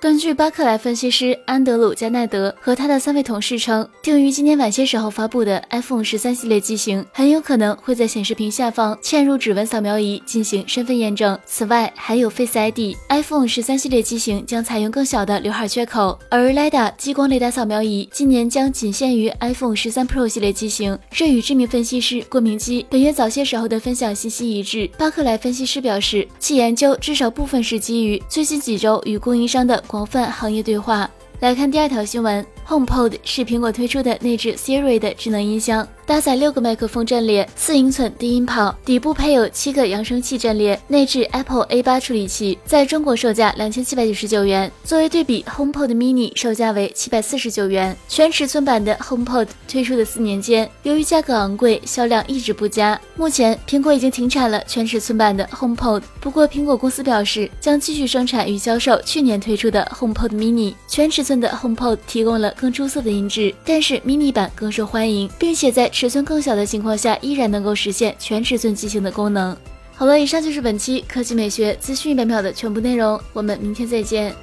根据巴克莱分析师安德鲁加奈德和他的三位同事称，定于今天晚些时候发布的 iPhone 十三系列机型很有可能会在显示屏下方嵌入指纹扫描仪进行身份验证。此外，还有 Face ID。iPhone 十三系列机型将采用更小的刘海缺口，而 LiDA 激光雷达扫描仪今年将仅限于 iPhone 十三 Pro 系列机型。这与知名分析师郭明基本月早些时候的分享信息一致。巴克莱分析师表示，其研究至少部分是基于最近几周与供应商的。广泛行业对话。来看第二条新闻，HomePod 是苹果推出的内置 Siri 的智能音箱。搭载六个麦克风阵列，四英寸低音炮，底部配有七个扬声器阵列，内置 Apple A8 处理器，在中国售价两千七百九十九元。作为对比，HomePod Mini 售价为七百四十九元。全尺寸版的 HomePod 推出的四年间，由于价格昂贵，销量一直不佳。目前，苹果已经停产了全尺寸版的 HomePod，不过苹果公司表示将继续生产与销售去年推出的 HomePod Mini。全尺寸的 HomePod 提供了更出色的音质，但是迷你版更受欢迎，并且在尺寸更小的情况下，依然能够实现全尺寸机型的功能。好了，以上就是本期科技美学资讯一百秒的全部内容，我们明天再见。